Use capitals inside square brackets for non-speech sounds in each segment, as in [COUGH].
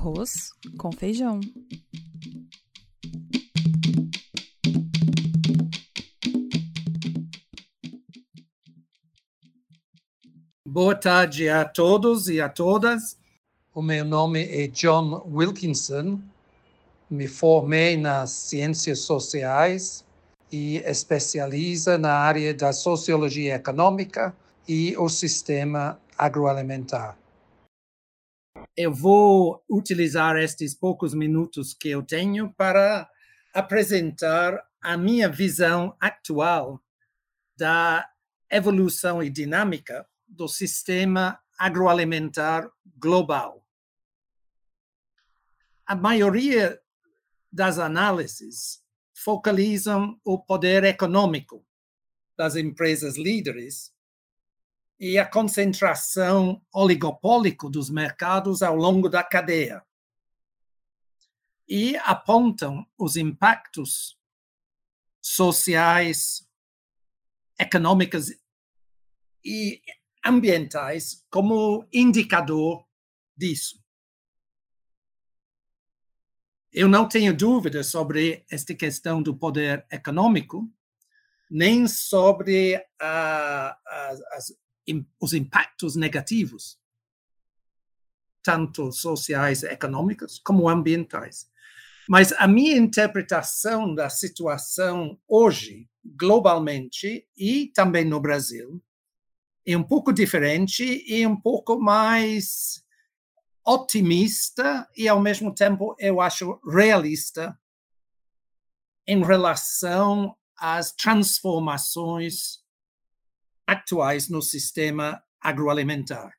Arroz com feijão. Boa tarde a todos e a todas. O meu nome é John Wilkinson. Me formei nas ciências sociais e especializa na área da sociologia econômica e o sistema agroalimentar. Eu vou utilizar estes poucos minutos que eu tenho para apresentar a minha visão atual da evolução e dinâmica do sistema agroalimentar global. A maioria das análises focalizam o poder econômico das empresas líderes e a concentração oligopólica dos mercados ao longo da cadeia. E apontam os impactos sociais, econômicos e ambientais como indicador disso. Eu não tenho dúvida sobre esta questão do poder econômico, nem sobre as, as, os impactos negativos, tanto sociais, econômicos, como ambientais. Mas a minha interpretação da situação hoje, globalmente e também no Brasil, é um pouco diferente e um pouco mais otimista e, ao mesmo tempo, eu acho realista em relação às transformações atuais no sistema agroalimentar.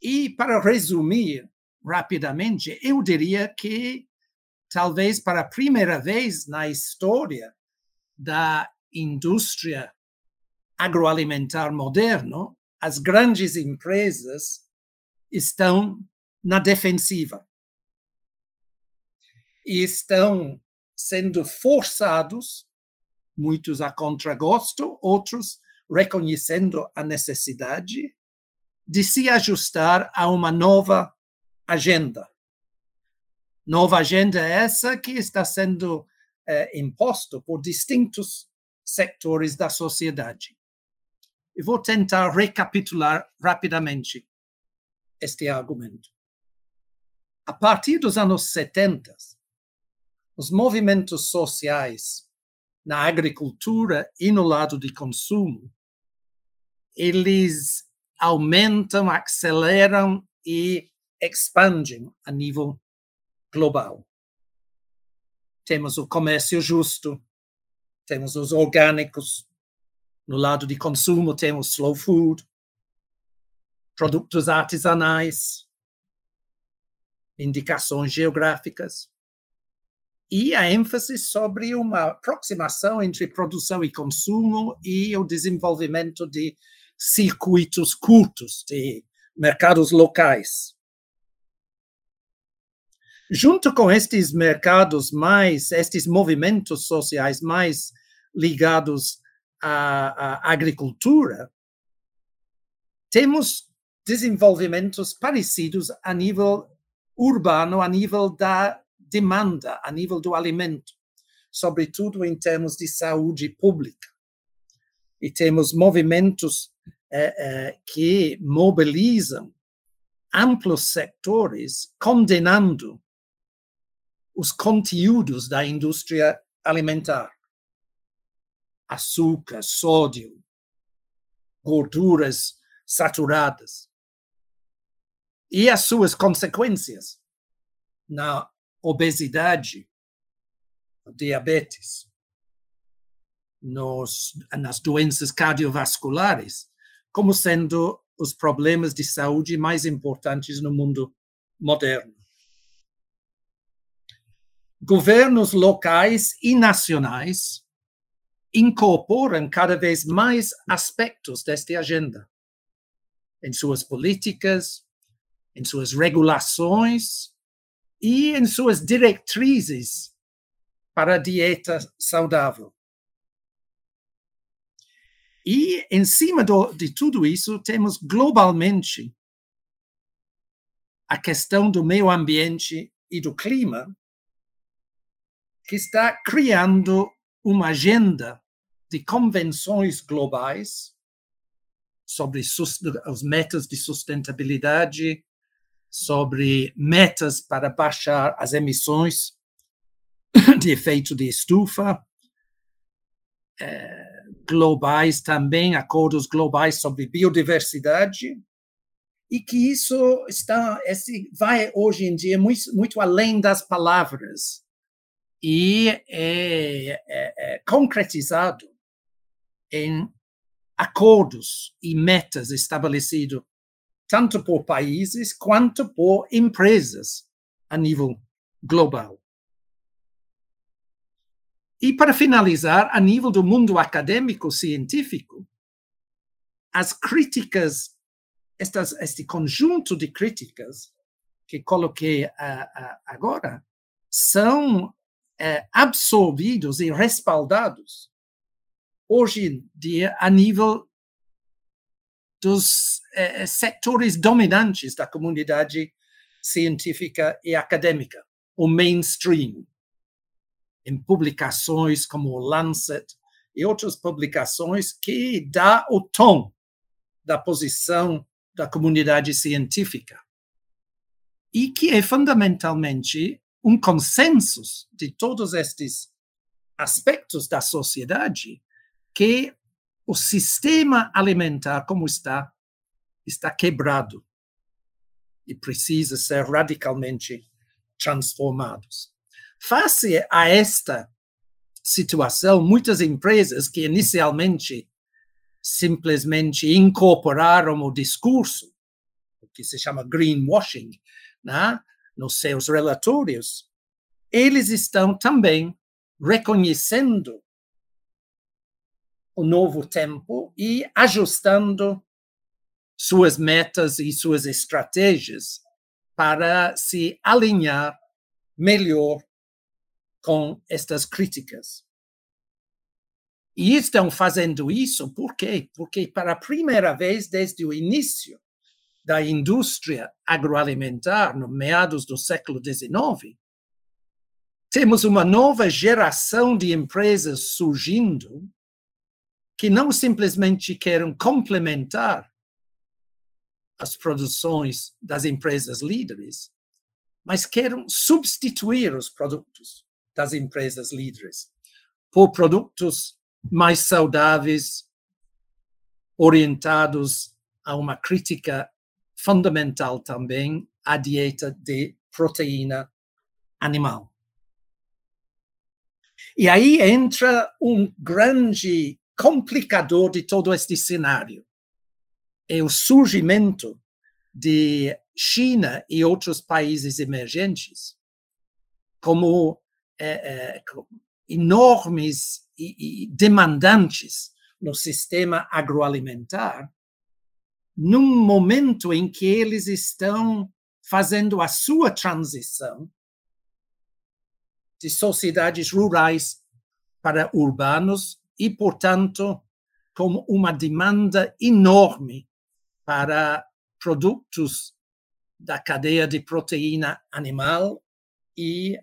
E, para resumir rapidamente, eu diria que, talvez para a primeira vez na história da indústria agroalimentar moderno, as grandes empresas estão na defensiva e estão sendo forçados, muitos a contragosto, outros reconhecendo a necessidade de se ajustar a uma nova agenda. Nova agenda essa que está sendo eh, imposto por distintos setores da sociedade. Eu vou tentar recapitular rapidamente este argumento. A partir dos anos 70, os movimentos sociais na agricultura e no lado de consumo, eles aumentam, aceleram e expandem a nível global. Temos o comércio justo, temos os orgânicos, no lado de consumo, temos slow food, produtos artesanais, indicações geográficas, e a ênfase sobre uma aproximação entre produção e consumo e o desenvolvimento de circuitos curtos, de mercados locais. Junto com estes mercados mais, estes movimentos sociais mais ligados à, à agricultura, temos desenvolvimentos parecidos a nível urbano, a nível da demanda, a nível do alimento, sobretudo em termos de saúde pública. E temos movimentos eh, eh, que mobilizam amplos setores condenando os conteúdos da indústria alimentar. Açúcar, sódio, gorduras saturadas. E as suas consequências na obesidade, diabetes, nos, nas doenças cardiovasculares, como sendo os problemas de saúde mais importantes no mundo moderno. Governos locais e nacionais incorporam cada vez mais aspectos desta agenda em suas políticas, em suas regulações e em suas diretrizes para a dieta saudável. E, em cima do, de tudo isso, temos globalmente a questão do meio ambiente e do clima, que está criando uma agenda de convenções globais sobre os metas de sustentabilidade, sobre metas para baixar as emissões [COUGHS] de efeito de estufa, é, globais também, acordos globais sobre biodiversidade, e que isso está esse vai hoje em dia muito, muito além das palavras e é, é, é concretizado em acordos e metas estabelecidos tanto por países quanto por empresas a nível global. E para finalizar, a nível do mundo acadêmico científico, as críticas, estas, este conjunto de críticas que coloquei uh, uh, agora, são uh, absorvidos e respaldados hoje em dia a nível dos setores dominantes da comunidade científica e acadêmica, o mainstream em publicações como o Lancet e outras publicações que dá o tom da posição da comunidade científica e que é fundamentalmente um consenso de todos estes aspectos da sociedade que o sistema alimentar como está está quebrado e precisa ser radicalmente transformados. Face a esta situação, muitas empresas que inicialmente simplesmente incorporaram o discurso, o que se chama greenwashing, né, nos seus relatórios, eles estão também reconhecendo o novo tempo e ajustando suas metas e suas estratégias para se alinhar melhor com estas críticas. E estão fazendo isso por quê? Porque, para a primeira vez desde o início da indústria agroalimentar, no meados do século XIX, temos uma nova geração de empresas surgindo que não simplesmente querem complementar as produções das empresas líderes, mas querem substituir os produtos das empresas líderes por produtos mais saudáveis, orientados a uma crítica fundamental também à dieta de proteína animal. E aí entra um grande complicador de todo este cenário. É o surgimento de China e outros países emergentes como é, é, enormes e, e demandantes no sistema agroalimentar, num momento em que eles estão fazendo a sua transição de sociedades rurais para urbanos e, portanto, com uma demanda enorme para produtos da cadeia de proteína animal e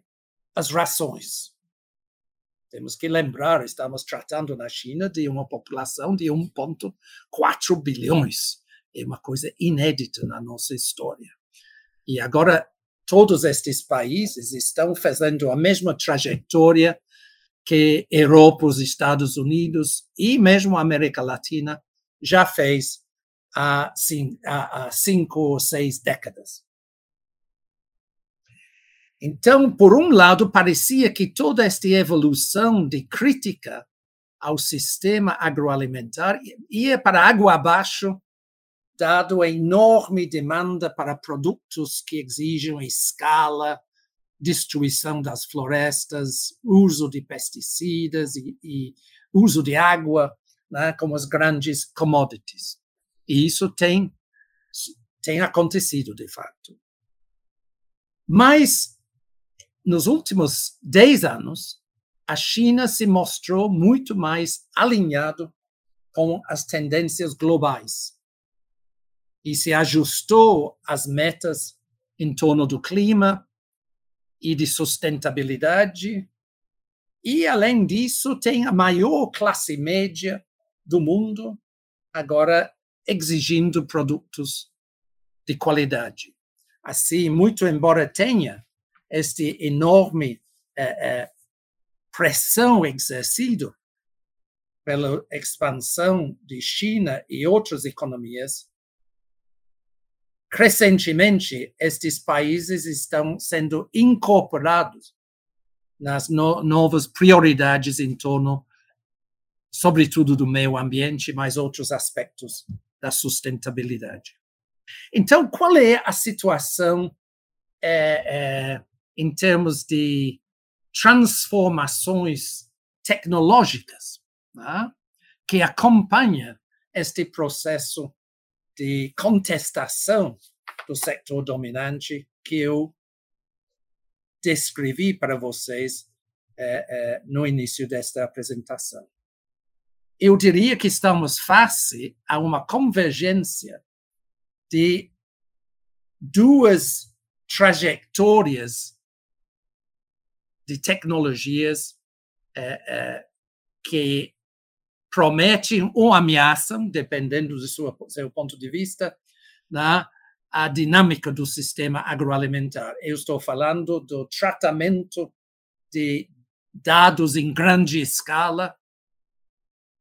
as rações. Temos que lembrar, estamos tratando na China de uma população de 1,4 bilhões. É uma coisa inédita na nossa história. E agora, todos estes países estão fazendo a mesma trajetória que Europa, os Estados Unidos e mesmo a América Latina já fez há cinco ou seis décadas. Então, por um lado, parecia que toda esta evolução de crítica ao sistema agroalimentar ia para água abaixo, dado a enorme demanda para produtos que exigem escala, destruição das florestas, uso de pesticidas e, e uso de água né, como as grandes commodities. E isso tem, tem acontecido, de fato. Mas nos últimos 10 anos, a China se mostrou muito mais alinhado com as tendências globais e se ajustou às metas em torno do clima e de sustentabilidade. E, além disso, tem a maior classe média do mundo agora exigindo produtos de qualidade. Assim, muito embora tenha este enorme eh, eh, pressão exercida pela expansão de China e outras economias, crescentemente estes países estão sendo incorporados nas no novas prioridades em torno, sobretudo, do meio ambiente, mas outros aspectos da sustentabilidade. Então, qual é a situação é, é, em termos de transformações tecnológicas né, que acompanha este processo de contestação do sector dominante que eu descrevi para vocês é, é, no início desta apresentação. Eu diria que estamos face a uma convergência de duas trajetórias de tecnologias é, é, que prometem ou ameaçam, dependendo do seu, seu ponto de vista, né, a dinâmica do sistema agroalimentar. Eu estou falando do tratamento de dados em grande escala,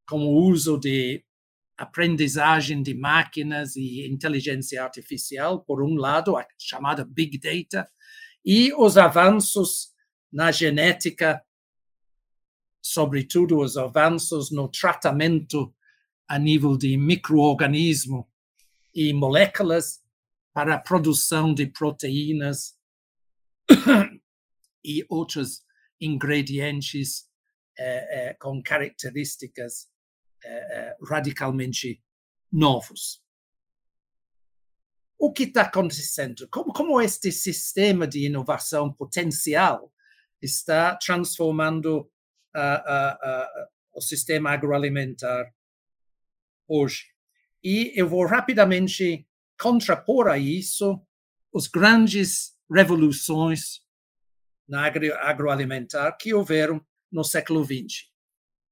com o uso de aprendizagem de máquinas e inteligência artificial, por um lado, a chamada Big Data, e os avanços na genética, sobretudo os avanços no tratamento a nível de microorganismo e moléculas para a produção de proteínas [COUGHS] e outros ingredientes eh, eh, com características eh, radicalmente novos. O que está acontecendo? Como, como este sistema de inovação potencial está transformando o sistema agroalimentar hoje? E eu vou rapidamente contrapor a isso as grandes revoluções na agro, agroalimentar que houveram no século XX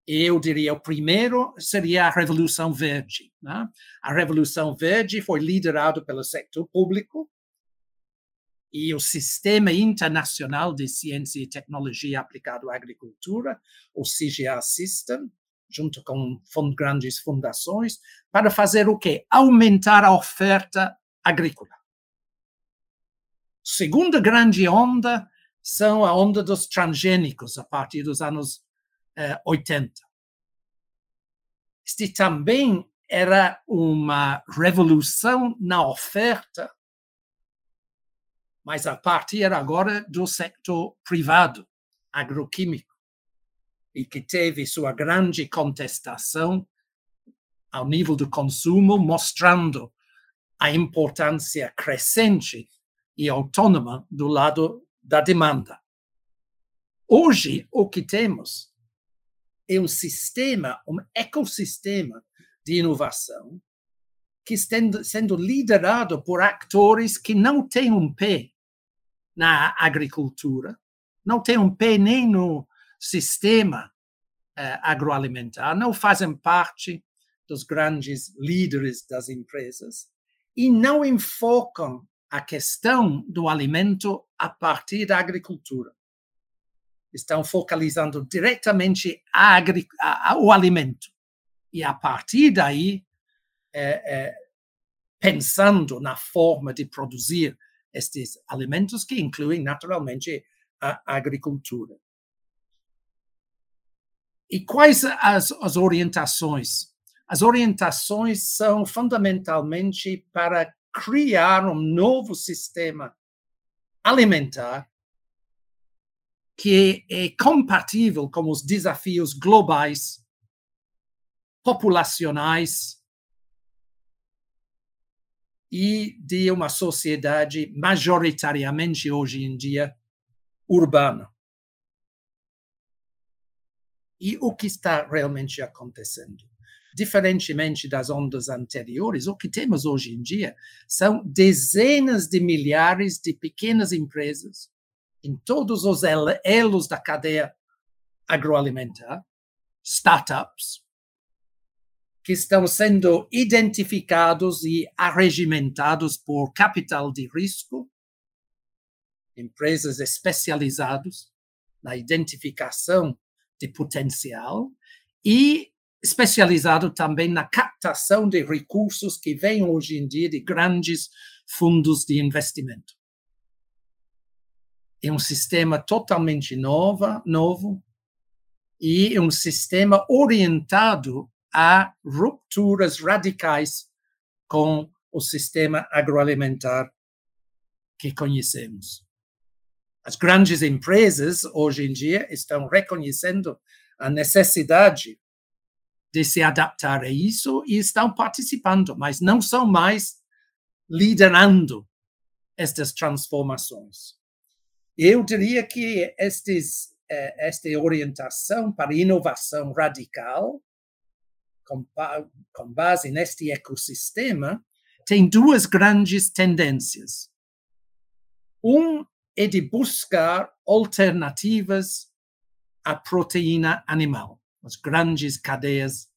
eu diria o primeiro seria a Revolução Verde. Né? A Revolução Verde foi liderada pelo setor público e o Sistema Internacional de Ciência e Tecnologia Aplicado à Agricultura, o CGA System, junto com grandes fundações, para fazer o quê? Aumentar a oferta agrícola. Segunda grande onda são a onda dos transgênicos, a partir dos anos 80. Eh, este também era uma revolução na oferta, mas a partir agora do sector privado, agroquímico, e que teve sua grande contestação ao nível do consumo, mostrando a importância crescente e autônoma do lado da demanda. Hoje, o que temos é um sistema, um ecossistema de inovação que está sendo liderado por atores que não têm um pé na agricultura, não têm um pé nem no sistema uh, agroalimentar, não fazem parte dos grandes líderes das empresas e não enfocam a questão do alimento a partir da agricultura estão focalizando diretamente a, a, o alimento. E a partir daí, é, é, pensando na forma de produzir estes alimentos, que incluem naturalmente a agricultura. E quais as, as orientações? As orientações são fundamentalmente para criar um novo sistema alimentar que é compatível com os desafios globais, populacionais e de uma sociedade majoritariamente hoje em dia urbana. E o que está realmente acontecendo? diferentemente das ondas anteriores, o que temos hoje em dia são dezenas de milhares de pequenas empresas em todos os elos da cadeia agroalimentar, startups, que estão sendo identificados e arregimentados por capital de risco, empresas especializadas na identificação de potencial e especializado também na captação de recursos que vêm hoje em dia de grandes fundos de investimento. É um sistema totalmente nova, novo e um sistema orientado a rupturas radicais com o sistema agroalimentar que conhecemos. As grandes empresas, hoje em dia, estão reconhecendo a necessidade de se adaptar a isso e estão participando, mas não são mais liderando estas transformações. Eu diria que estes, eh, esta orientação para inovação radical, com, com base neste ecossistema, tem duas grandes tendências. Um é de buscar alternativas à proteína animal as grandes cadeias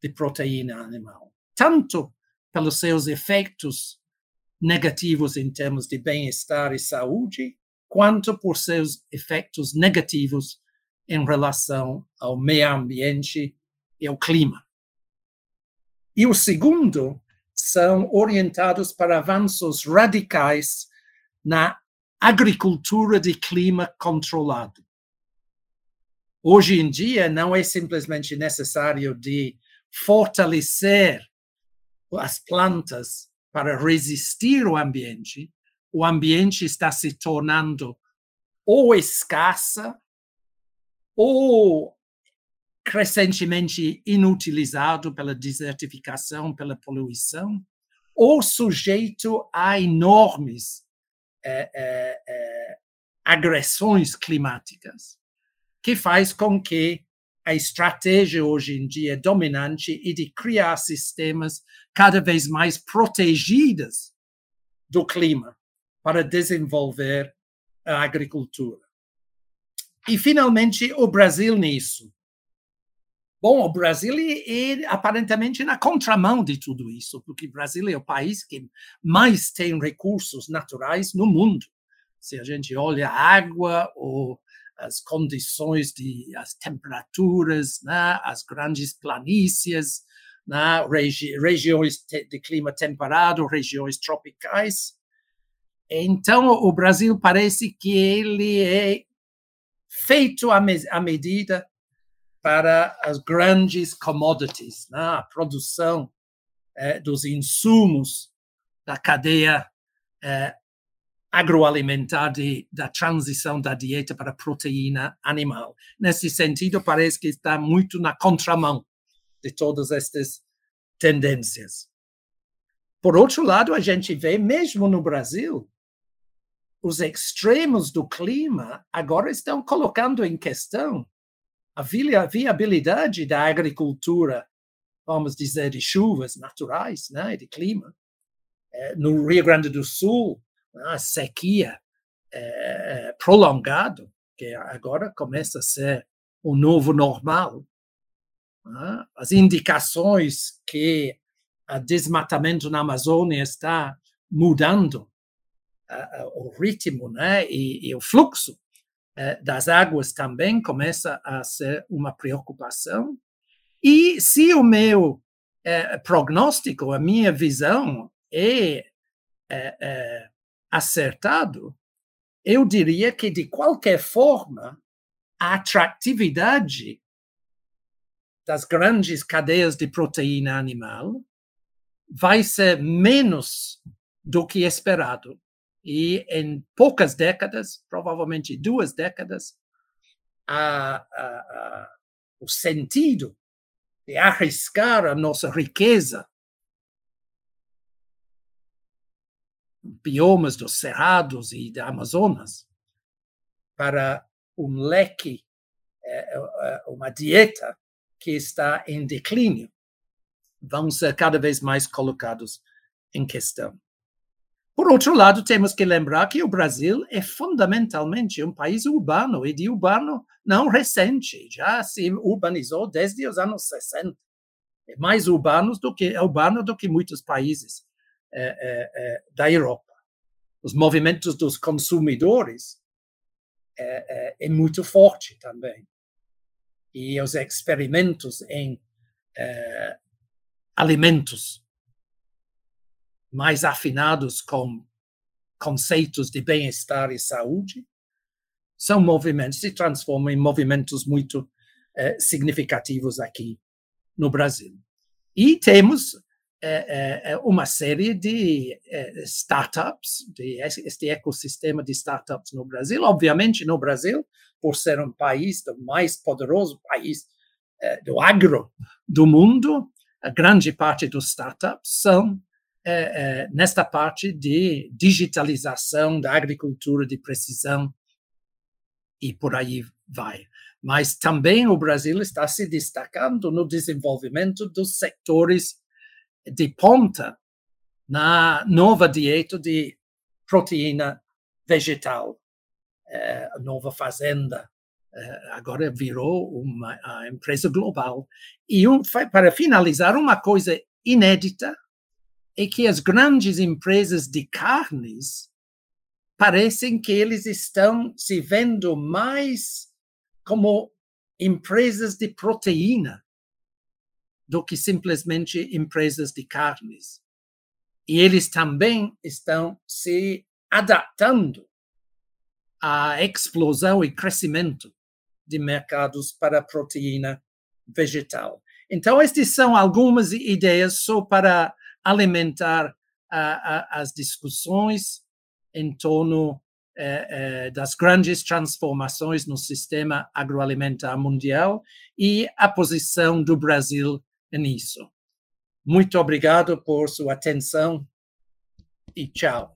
de proteína animal, tanto pelos seus efeitos negativos em termos de bem-estar e saúde, quanto por seus efeitos negativos em relação ao meio ambiente e ao clima. E o segundo são orientados para avanços radicais na agricultura de clima controlado. Hoje em dia, não é simplesmente necessário de fortalecer as plantas para resistir ao ambiente, o ambiente está se tornando ou escassa ou crescentemente inutilizado pela desertificação, pela poluição, ou sujeito a enormes eh, eh, eh, agressões climáticas que faz com que a estratégia hoje em dia dominante é de criar sistemas cada vez mais protegidos do clima para desenvolver a agricultura. E, finalmente, o Brasil nisso. Bom, o Brasil é, é aparentemente na contramão de tudo isso, porque o Brasil é o país que mais tem recursos naturais no mundo. Se a gente olha a água ou as condições de as temperaturas, né, as grandes planícies, né, regi regiões de clima temperado, regiões tropicais. Então, o Brasil parece que ele é feito à, me à medida para as grandes commodities, né, a produção eh, dos insumos da cadeia eh, agroalimentar de, da transição da dieta para proteína animal. Nesse sentido, parece que está muito na contramão de todas estas tendências. Por outro lado, a gente vê, mesmo no Brasil, os extremos do clima agora estão colocando em questão a viabilidade da agricultura, vamos dizer, de chuvas naturais, né, de clima. Eh, no Rio Grande do Sul, a sequia é, prolongado, que agora começa a ser o novo normal. Né? As indicações que o desmatamento na Amazônia está mudando o ritmo né? e, e o fluxo das águas também começa a ser uma preocupação. E se o meu uh, prognóstico, a minha visão é acertado, eu diria que, de qualquer forma, a atratividade das grandes cadeias de proteína animal vai ser menos do que esperado. E em poucas décadas, provavelmente duas décadas, a, a, a, o sentido de arriscar a nossa riqueza biomas dos cerrados e da Amazonas para um leque, eh, eh, uma dieta que está em declínio. vão ser cada vez mais colocados em questão. Por outro lado, temos que lembrar que o Brasil é fundamentalmente um país urbano, e de urbano não recente, já se urbanizou desde os anos 60. É mais urbano do que, urbano do que muitos países é, é, é, da Europa. Os movimentos dos consumidores é, é, é muito forte também. E os experimentos em é, alimentos mais afinados com conceitos de bem-estar e saúde, são movimentos, se transformam em movimentos muito eh, significativos aqui no Brasil. E temos eh, eh, uma série de startups, de este ecossistema de startups no Brasil. Obviamente, no Brasil, por ser um país, o mais poderoso país do agro do mundo, a grande parte dos startups são é, é, nesta parte de digitalização da agricultura de precisão e por aí vai. Mas também o Brasil está se destacando no desenvolvimento dos setores de ponta na nova dieta de proteína vegetal, é, a nova fazenda é, agora virou uma empresa global. E um, para finalizar, uma coisa inédita é que as grandes empresas de carnes parecem que eles estão se vendo mais como empresas de proteína do que simplesmente empresas de carnes. E eles também estão se adaptando à explosão e crescimento de mercados para proteína vegetal. Então, estas são algumas ideias só para alimentar as discussões em torno eh, eh, das grandes transformações no sistema agroalimentar mundial e a posição do Brasil nisso. Muito obrigado por sua atenção e tchau.